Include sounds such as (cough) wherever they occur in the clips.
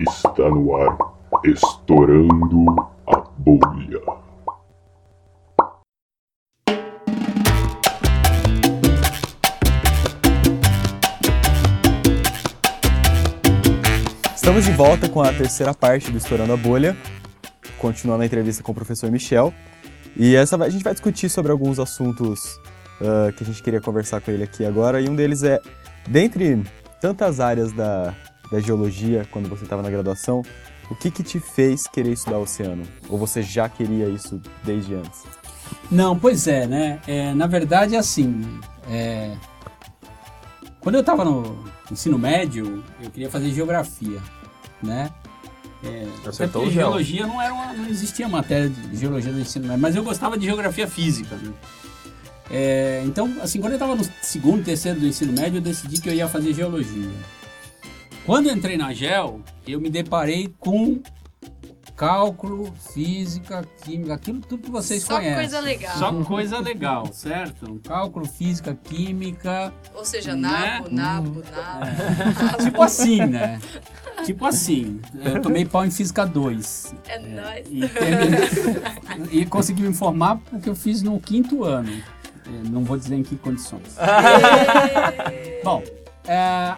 Está no ar, estourando a bolha. Estamos de volta com a terceira parte do Estourando a Bolha, continuando a entrevista com o professor Michel. E essa a gente vai discutir sobre alguns assuntos ah, que a gente queria conversar com ele aqui agora. E um deles é, dentre tantas áreas da, da geologia, quando você estava na graduação, o que, que te fez querer estudar oceano? Ou você já queria isso desde antes? Não, pois é, né? É, na verdade, assim, é, quando eu estava no ensino médio, eu queria fazer geografia, né? É, Acertou geologia não, era uma- não existia matéria de geologia no ensino médio, mas eu gostava de geografia física, né? É, então, assim, quando eu estava no segundo, terceiro do ensino médio, eu decidi que eu ia fazer geologia. Quando eu entrei na GEL, eu me deparei com cálculo, física, química, aquilo tudo que vocês Só conhecem. coisa legal. Só coisa legal, certo? Cálculo, física, química, Ou seja, Né? nabo, nabo, nabo. (laughs) tipo assim, né? Tipo assim, eu tomei pau em física 2 É nóis. e, terminei- (laughs) e consegui me informar porque eu fiz no quinto ano. É, Não vou dizer em que condições. Bom, é.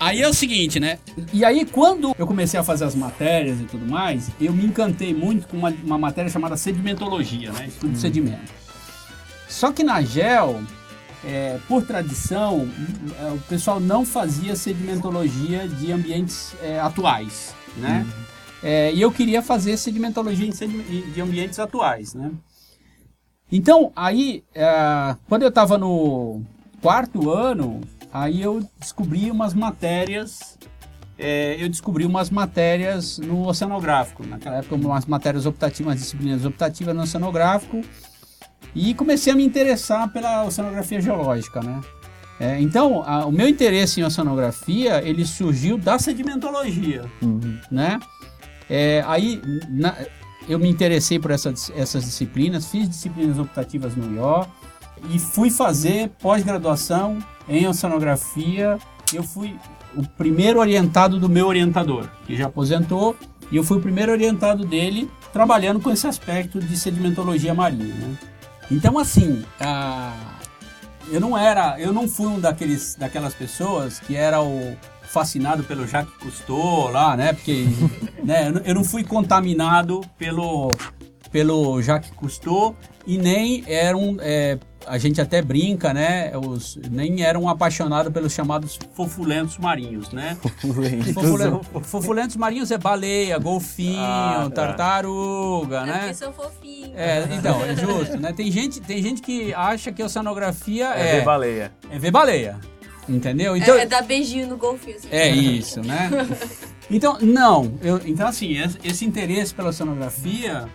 Aí é o seguinte, né? E aí, quando eu comecei a fazer as matérias e tudo mais, eu me encantei muito com uma, uma matéria chamada sedimentologia, né? Estudo de sedimento. Só que na GEL, é, por tradição, é, o pessoal não fazia sedimentologia de ambientes é, atuais, né? É, e eu queria fazer sedimentologia de ambientes atuais, né? Então, aí, é, quando eu estava no quarto ano, aí eu descobri umas matérias, é, eu descobri umas matérias no oceanográfico, naquela época umas matérias optativas, umas disciplinas optativas no oceanográfico, e comecei a me interessar pela oceanografia geológica, né? É, então, a- o meu interesse em oceanografia, ele surgiu da sedimentologia, né? É, aí, na- eu me interessei por essas, essas disciplinas, fiz disciplinas optativas no IO e fui fazer pós-graduação em oceanografia. Eu fui o primeiro orientado do meu orientador, que já aposentou, e eu fui o primeiro orientado dele trabalhando com esse aspecto de sedimentologia marinha. Né? Então, assim, a- eu não era, eu não fui um daqueles, daquelas pessoas que era o fascinado pelo Jacques Cousteau lá, né? Porque (laughs) né, eu não- fui contaminado pelo pelo Jacques Cousteau e nem eram é, a gente até brinca, né? Os, nem eram apaixonados pelos chamados fofulentos marinhos, né? Fofule- fofulentos marinhos é baleia, golfinho, Ah, tá. tartaruga, É né? porque são fofinhos. É, então, é justo, né? Tem gente, tem gente que acha que a oceanografia É, é, ver baleia. é ver baleia. Entendeu? Então, é, é dar beijinho no golfinho. assim. é isso, né? (laughs) Então, não. Eu, então, assim, esse, esse interesse pela oceanografia,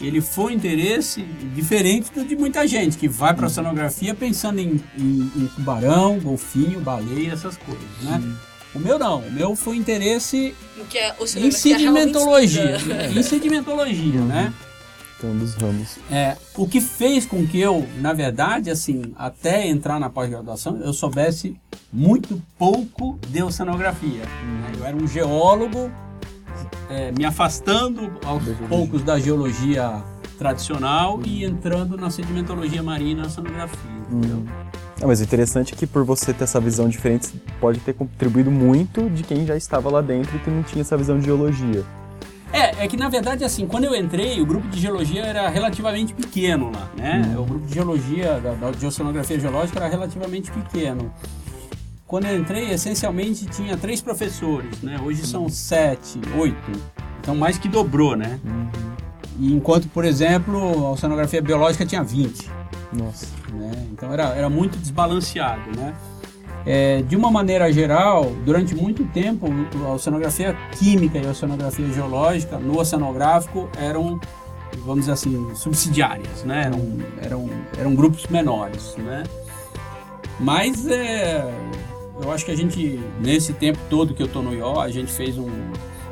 ele foi um interesse diferente do de muita gente, que vai para a oceanografia pensando em, em- em tubarão, golfinho, baleia, essas coisas, né? O meu não. O meu foi interesse é em sedimentologia. estuda. (laughs) em sedimentologia, né? Então, dos ramos. É, o que fez com que eu, na verdade, assim, até entrar na pós-graduação, eu soubesse muito pouco de oceanografia. né? Eu era um geólogo, é, me afastando aos poucos da geologia tradicional e entrando na sedimentologia marinha e na oceanografia. entendeu? Ah, mas o interessante é que por você ter essa visão diferente, pode ter contribuído muito de quem já estava lá dentro e que não tinha essa visão de geologia. É, é que na verdade, assim, quando eu entrei, o grupo de geologia era relativamente pequeno lá, né? O grupo de geologia, da, da de oceanografia geológica era relativamente pequeno. Quando eu entrei, essencialmente tinha três professores, né? Hoje são sete, oito. Então mais que dobrou, né? E enquanto, por exemplo, a oceanografia biológica tinha 20 Nossa. né? Então era, era muito desbalanceado, né? É, de uma maneira geral, durante muito tempo, a oceanografia química e a oceanografia geológica no oceanográfico eram, vamos dizer assim, subsidiárias, né? Eram, eram, eram grupos menores, né? Mas é, eu acho que a gente, nesse tempo todo que eu tô no IO, a gente fez um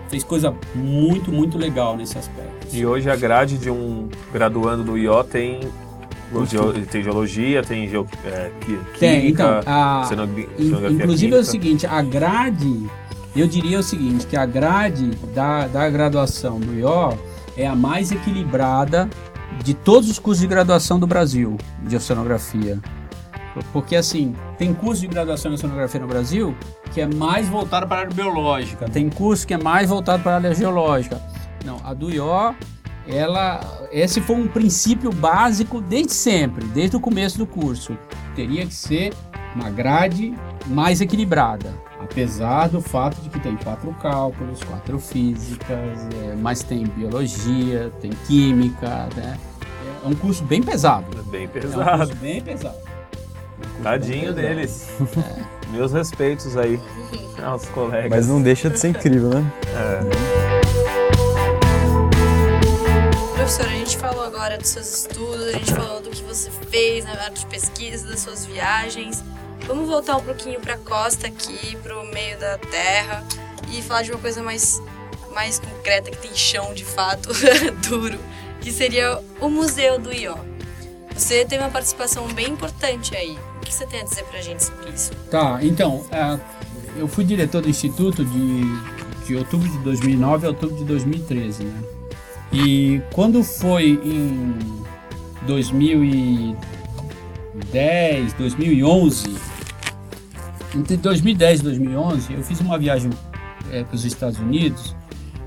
fez coisa muito, muito legal nesse aspecto. E hoje a grade de um graduando do IO tem, tem geologia, tem geo, é, Tem, química, então, a- Inclusive é o química. seguinte, a grade Eu diria o seguinte, que a grade da, da graduação do IO é a mais equilibrada de todos os cursos de graduação do Brasil de oceanografia. Porque assim, tem curso de graduação em oceanografia no Brasil que é mais voltado para a área biológica, tem curso que é mais voltado para a área geológica. Não, a do IO, ela, esse foi um princípio básico desde sempre, desde o começo do curso. Teria que ser uma grade mais equilibrada, apesar do fato de que tem quatro cálculos, quatro físicas, é, mas tem biologia, tem química, né? É um curso bem pesado. É bem É um pesado. curso bem pesado. Tadinho deles. Meus respeitos aí (laughs) aos colegas. Mas não deixa de ser incrível, né? Professor, a gente falou agora dos seus estudos, a gente falou do que você fez na área de pesquisa, das suas viagens. Vamos voltar um pouquinho para a costa aqui, para o meio da terra e falar de uma coisa mais, mais concreta, que tem chão de fato, (laughs) duro, que seria o Museu do Ió. Você teve uma participação bem importante aí. Que você tem a dizer pra gente sobre isso? Tá, então, é, eu fui diretor do Instituto de, de outubro de 2009 a outubro de 2013, né? E quando foi em 2010, 2011, entre 2010 e 2011, eu fiz uma viagem para os Estados Unidos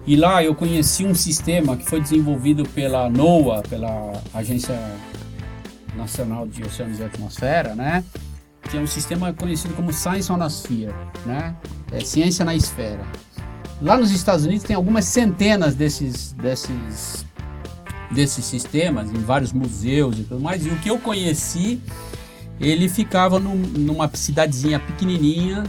e lá eu conheci um sistema que foi desenvolvido pela NOAA, pela Agência Nacional de Oceanos e Atmosfera, né? que é um sistema conhecido como Science on a Sphere, né? É ciência na esfera. Lá nos Estados Unidos tem algumas centenas desses, desses, desses sistemas em vários museus e tudo mais. E o que eu conheci, ele ficava num- numa cidadezinha pequenininha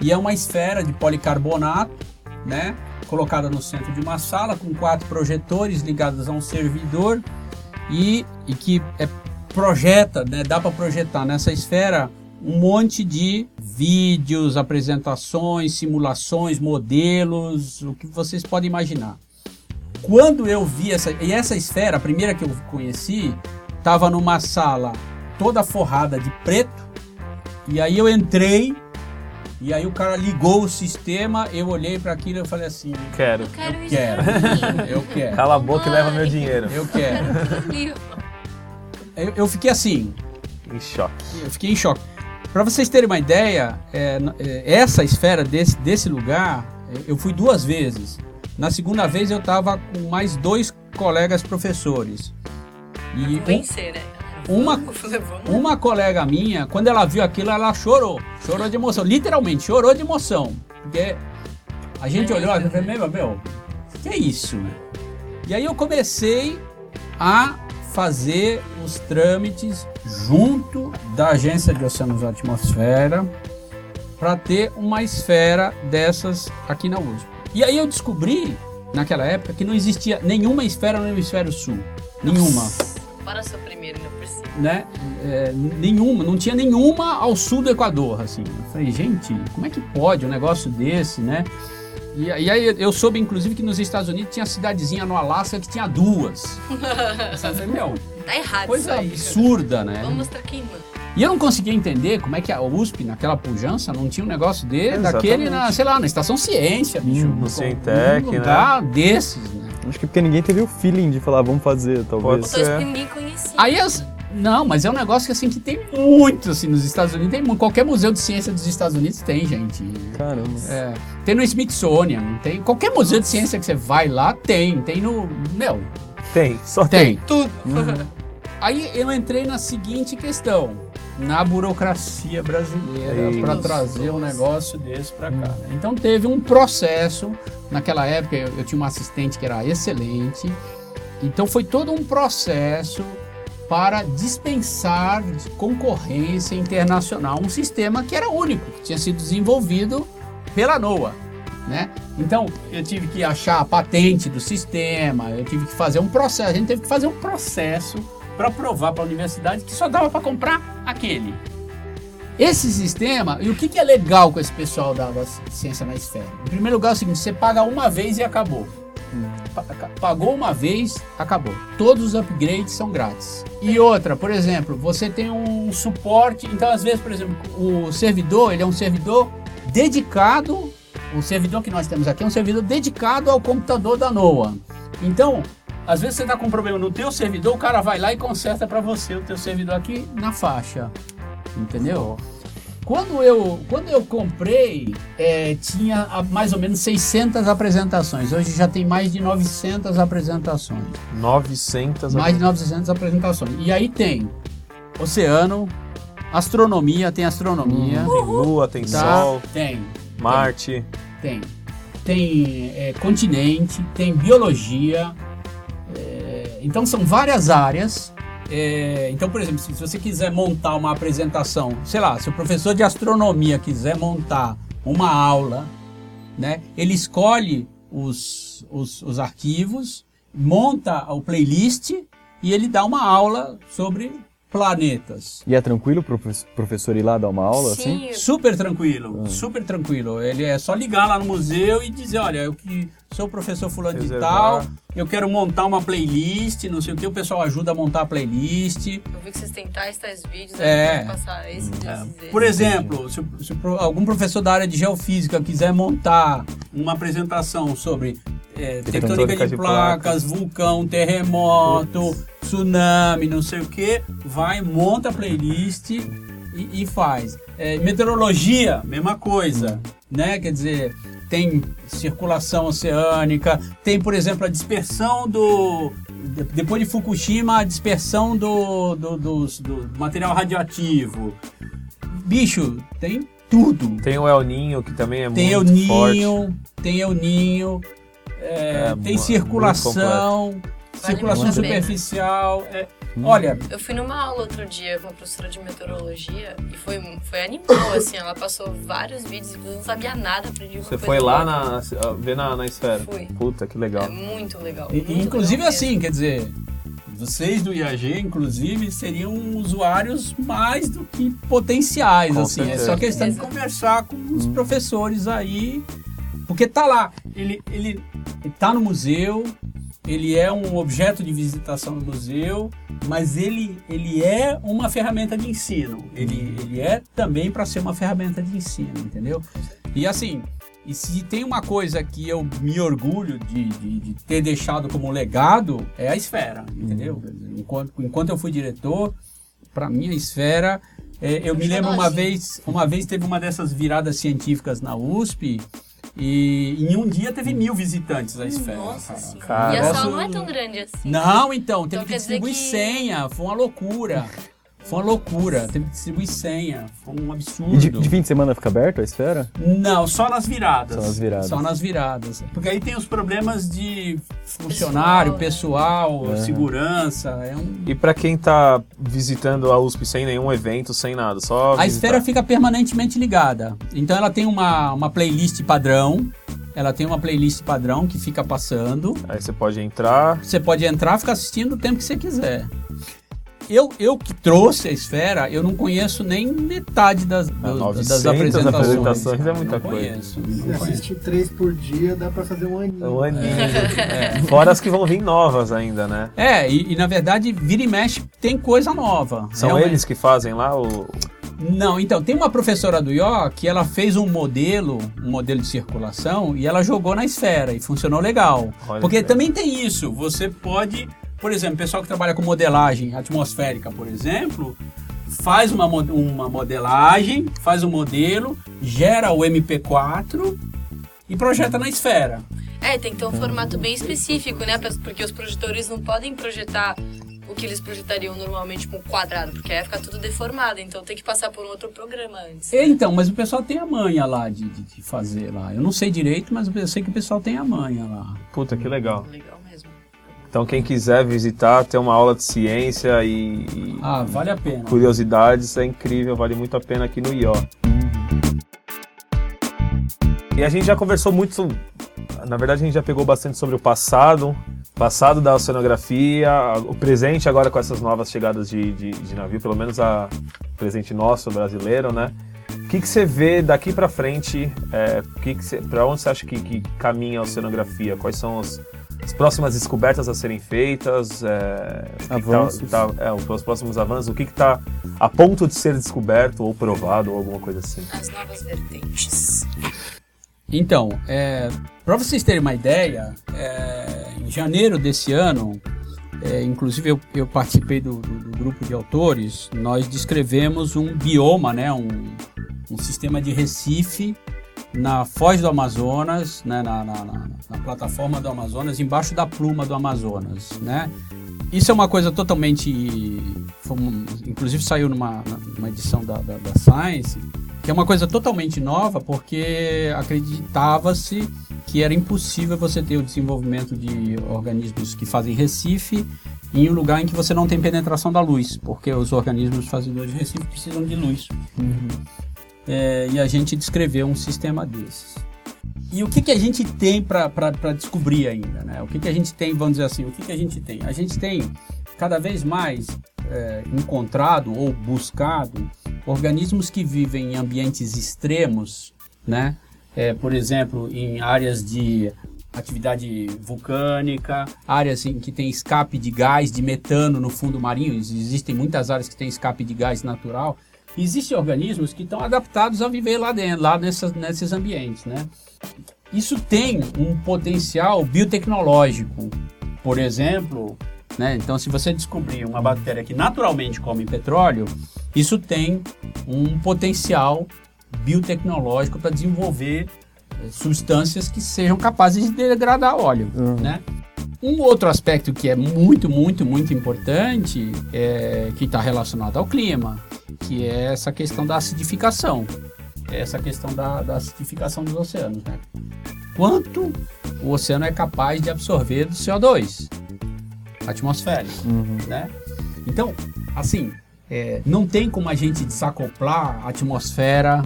e é uma esfera de policarbonato, né? Colocada no centro de uma sala com quatro projetores ligados a um servidor e, e que é, projeta, né? Dá para projetar nessa esfera um monte de vídeos, apresentações, simulações, modelos, o que vocês podem imaginar. Quando eu vi essa e essa esfera, a primeira que eu conheci, estava numa sala toda forrada de preto. E aí eu entrei e aí o cara ligou o sistema, eu olhei para aquilo e falei assim, Quero. Quero eu isso quero, eu quero, Cala a boca e leva meu dinheiro. eu quero. (laughs) Quero Eu, eu fiquei assim, Em choque. Eu fiquei em choque. Para vocês terem uma ideia, é, é, essa esfera desse, desse lugar, é, eu fui duas vezes. Na segunda vez eu estava com mais dois colegas professores. E um- Convencer, né? (laughs) uma, uma colega minha, quando ela viu aquilo, ela chorou. Chorou de emoção. Literalmente, chorou de emoção. Porque a gente olhou e falou, meu, meu, que é isso? né? E aí eu comecei a fazer os trâmites junto da Agência de Oceanos e Atmosfera para ter uma esfera dessas aqui na USP. E aí eu descobri, naquela época, que não existia nenhuma esfera no hemisfério sul. Nenhuma Para seu primeiro, não precisa. né? É, nenhuma, não tinha nenhuma ao sul do Equador, assim. Eu falei, gente, como é que pode um negócio desse, né? E, e aí eu soube, inclusive, que nos Estados Unidos tinha cidadezinha no Alasca que tinha duas. (laughs) Falei, meu, Tá errado coisa isso aí. absurda, né? Vamos mostrar quem manda. E eu não conseguia entender como é que a USP, naquela pujança, não tinha um negócio de, Exatamente. daquele, na, sei lá, na Estação Ciência, bicho. no Com- Cientec, um lugar desses, né? Acho que porque ninguém teve o feeling de falar, vamos fazer, talvez. Pode Pessoas É. que ninguém conhecia. Aí as. Não, mas é um negócio que assim que tem muito assim nos Estados Unidos. Tem mu- qualquer museu de ciência dos Estados Unidos tem, gente. Caramba. É, tem no Smithsonian, tem qualquer museu de ciência que você vai lá tem, tem no, meu, Tem, só tem. tudo. Aí eu entrei na seguinte questão, na burocracia brasileira para trazer um negócio desse para cá. né? Então teve um processo, naquela época eu, eu tinha uma assistente que era excelente, então foi todo um processo para dispensar concorrência internacional um sistema que era único, que tinha sido desenvolvido pela NOAA. Né? Então eu tive que achar a patente do sistema, eu tive que fazer um processo, a gente teve que fazer um processo para provar para a universidade que só dava para comprar aquele. Esse sistema, e o que, que é legal com esse pessoal da ciência na esfera? Em primeiro lugar é o seguinte, você paga uma vez e acabou. Pa- Pagou uma vez, acabou. Todos os upgrades são grátis. E outra, por exemplo, você tem um suporte, então às vezes, por exemplo, o servidor, ele é um servidor dedicado o servidor que nós temos aqui é um servidor dedicado ao computador da NOAA. Então, às vezes você está com um problema no teu servidor, o cara vai lá e conserta para você o teu servidor aqui na faixa. Entendeu? Quando eu, quando eu comprei, é, tinha ah, mais ou menos 600 apresentações. Hoje já tem mais de 900 apresentações. 900 Mais de 900 apresentações. E aí tem oceano, astronomia, tem astronomia. Tem lua, tem tá? sol, Tem, Marte. tem. Tem é, continente, tem biologia. é, então são várias áreas. É, então, por exemplo, se, se você quiser montar uma apresentação, sei lá, se o professor de astronomia quiser montar uma aula, né, ele escolhe os, os, os arquivos, monta o playlist e ele dá uma aula sobre planetas. E é tranquilo pro profe- professor ir lá dar uma aula, assim? Sim, Super tranquilo, super tranquilo. Ele é só ligar lá no museu e dizer, olha, eu que sou o professor fulano de Reservar. tal, eu quero montar uma playlist, não sei o que, o pessoal ajuda a montar a playlist. eu vi que vocês têm tais, tais vídeos, É. passar esse, esses, esses. Por exemplo, se, o- se o algum professor da área de geofísica quiser montar uma apresentação sobre é, tectônica de, placas, vulcão, terremoto, tsunami, não sei o que, vai, monta a playlist e, e faz. É, meteorologia, mesma coisa, né? Quer dizer, tem circulação oceânica, tem, por exemplo, a dispersão do. de- Depois de Fukushima, a dispersão do, do, dos- do material radioativo. Bicho, tem tudo. Tem o El Ninho, que também é Tem El muito forte. Ninho, tem El Ninho, é, É, tem mu- circulação, Vale circulação superficial. é- olha, Eu fui numa aula outro dia com uma professora de meteorologia e foi, foi animal, assim. Ela passou vários vídeos e eu não sabia nada, aprendi Você coisa foi lá na, ver na, na esfera? Fui. Puta, que legal. É muito legal. e- muito inclusive legal assim, quer dizer, vocês do IAG, inclusive, seriam usuários mais do que potenciais, Com assim. É certeza. só questão de conversar com os professores aí, porque tá lá, ele, ele, ele tá no museu, ele é um objeto de visitação no museu, mas ele, ele é uma ferramenta de ensino. Ele, ele é também para ser uma ferramenta de ensino, entendeu? E assim, e se tem uma coisa que eu me orgulho de, de- de ter deixado como legado, é a esfera, entendeu? Enquanto, enquanto eu fui diretor, para mim a esfera. é, eu me lembro uma vez, uma vez teve uma dessas viradas científicas na USP. E em um dia teve mil visitantes a esfera. Nossa cara. E a sala não é tão grande assim. Não, então, teve Então que distribuir que- senha, foi uma loucura. Foi uma loucura, teve que distribuir senha, foi um absurdo. E de, de fim de semana fica aberto a esfera? Não, só nas viradas. Só nas viradas. Só nas viradas. Porque aí tem os problemas de funcionário, pessoal, Pessoal, né? segurança. É um... E pra quem tá visitando a USP sem nenhum evento, sem nada, só A visitar. esfera fica permanentemente ligada. Então ela tem uma, uma playlist padrão. Ela tem uma playlist padrão que fica passando. Aí você pode entrar. Você pode entrar e ficar assistindo o tempo que você quiser. Eu, eu que trouxe a esfera, eu não conheço nem metade das, do- 900 das apresentações. apresentações é muita Não coisa. Conheço, Se assistir três por dia, dá pra fazer um aninho. Um aninho. Fora as que vão vir novas ainda, né? É, e, e, na verdade, vira e mexe tem coisa nova. São Realmente. eles que fazem lá o. Não, então, tem uma professora do IO que ela fez um modelo, um modelo de circulação, e ela jogou na esfera e funcionou legal. Olha Porque que também tem isso, você pode, por exemplo, pessoal que trabalha com modelagem atmosférica, por exemplo, faz uma, uma modelagem, faz um modelo, gera o MP4 e projeta na esfera. É, tem que ter um formato bem específico, né? Porque os projetores não podem projetar o que eles projetariam normalmente com quadrado, porque aí vai ficar tudo deformado. Então tem que passar por um outro programa antes. É, Então, mas o pessoal tem a manha lá de, de- de fazer lá. Eu não sei direito, mas eu sei que o pessoal tem a manha lá. Puta, que legal. Legal. Então quem quiser visitar, ter uma aula de ciência e, Ah, vale a pena. curiosidades, é incrível, vale muito a pena aqui no IO. E a gente já conversou muito, na verdade a gente já pegou bastante sobre o passado, passado da oceanografia, o presente agora com essas novas chegadas de, de, de navio, pelo menos a presente nosso brasileiro, né? O que, que você vê daqui para frente? É, que que para onde você acha que, que caminha a oceanografia? Quais são as, as próximas descobertas a serem feitas? É, tá- Avanços. tá- é, os próximos avanços? O que está a ponto de ser descoberto ou provado ou alguma coisa assim? As novas vertentes. Então, é, para vocês terem uma ideia, é, em janeiro desse ano, é, inclusive eu, eu participei do, do, do, grupo de autores, nós descrevemos um bioma, né, um, um sistema de Recife na foz do Amazonas, né, na, na, na, na, plataforma do Amazonas, embaixo da pluma do Amazonas, né? Isso é uma coisa totalmente, inclusive saiu numa, numa edição da, da, da Science, que é uma coisa totalmente nova, porque acreditava-se que era impossível você ter o desenvolvimento de organismos que fazem recife em um lugar em que você não tem penetração da luz, porque os organismos fazedores de recife precisam de luz. Uhum. É, e a gente descreveu um sistema desses. E o que, que a gente tem para descobrir ainda? Né? O que, que a gente tem, vamos dizer assim, o que, que a gente tem? A gente tem cada vez mais é, encontrado ou buscado organismos que vivem em ambientes extremos, né? É, por exemplo, em áreas de atividade vulcânica, áreas em que tem escape de gás, de metano no fundo marinho. Existem muitas áreas que têm escape de gás natural. Existem organismos que estão adaptados a viver lá dentro, lá nessas, nesses ambientes, né? Isso tem um potencial biotecnológico. Por exemplo, né? Então, se você descobrir uma bactéria que naturalmente come petróleo, isso tem um potencial biotecnológico para desenvolver eh, substâncias que sejam capazes de degradar óleo, uhum. né? Um outro aspecto que é muito, muito, muito importante, é, que está relacionado ao clima, que é essa questão da acidificação, é essa questão da, da acidificação dos oceanos, né? Quanto o oceano é capaz de absorver do CO2 atmosférico, uhum. né? Então, assim, é, não tem como a gente desacoplar a atmosfera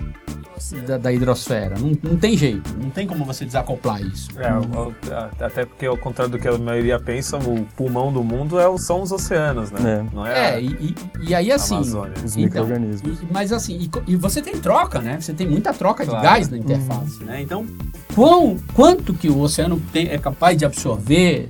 da, da hidrosfera. Não, não tem jeito, não tem como você desacoplar isso. É, até porque, ao contrário do que a maioria pensa, o pulmão do mundo é, são os oceanos, né? É. Não é, é e, e, aí assim. Amazônia. Os então, micro-organismos. Mas assim, e, e, você tem troca, né? Você tem muita troca claro. de gás na interface, uhum. né? Então, quão, quanto que o oceano tem, é capaz de absorver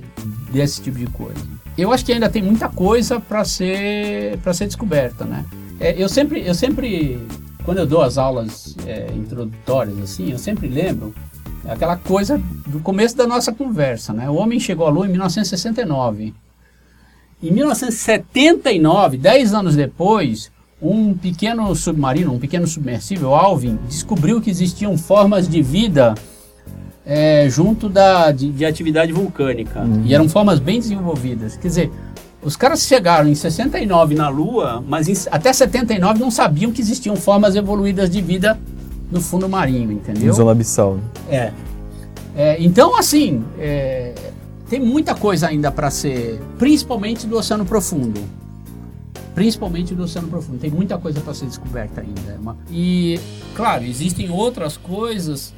desse tipo de coisa? Eu acho que ainda tem muita coisa para ser, ser descoberta, né? É, eu sempre, eu sempre quando eu dou as aulas é, introdutórias, assim, eu sempre lembro aquela coisa do começo da nossa conversa, né? O homem chegou à Lua em 1969. Em 1979, 10 anos depois, um pequeno submarino, um pequeno submersível, Alvin, descobriu que existiam formas de vida é, junto da, de, de atividade vulcânica. Uhum. E eram formas bem desenvolvidas. Quer dizer, os caras chegaram em 69 na Lua, mas em, até 79 não sabiam que existiam formas evoluídas de vida no fundo marinho, entendeu? Zona abissal. Né? É. é. Então, assim, é, tem muita coisa ainda para ser, principalmente do oceano profundo. Principalmente do oceano profundo. Tem muita coisa para ser descoberta ainda. É e, claro, existem outras coisas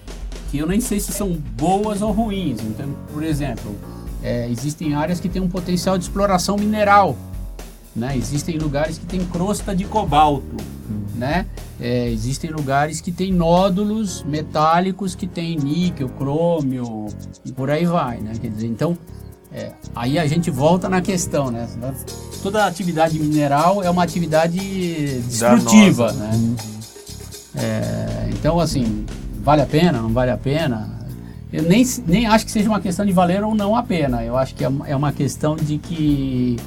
que eu nem sei se são boas ou ruins. Então, por exemplo, é, existem áreas que têm um potencial de exploração mineral. Né? Existem lugares que têm crosta de cobalto. Né? É, existem lugares que têm nódulos metálicos que têm níquel, crômio e por aí vai. Né? Quer dizer, então, é, aí a gente volta na questão. Né? Toda atividade mineral é uma atividade destrutiva. Né? É, então, assim, vale a pena, não vale a pena? Eu nem, nem acho que seja uma questão de valer ou não a pena. Eu acho que é, é uma questão de que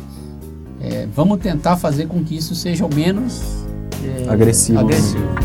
é, vamos tentar fazer com que isso seja o menos é, agressivo. agressivo.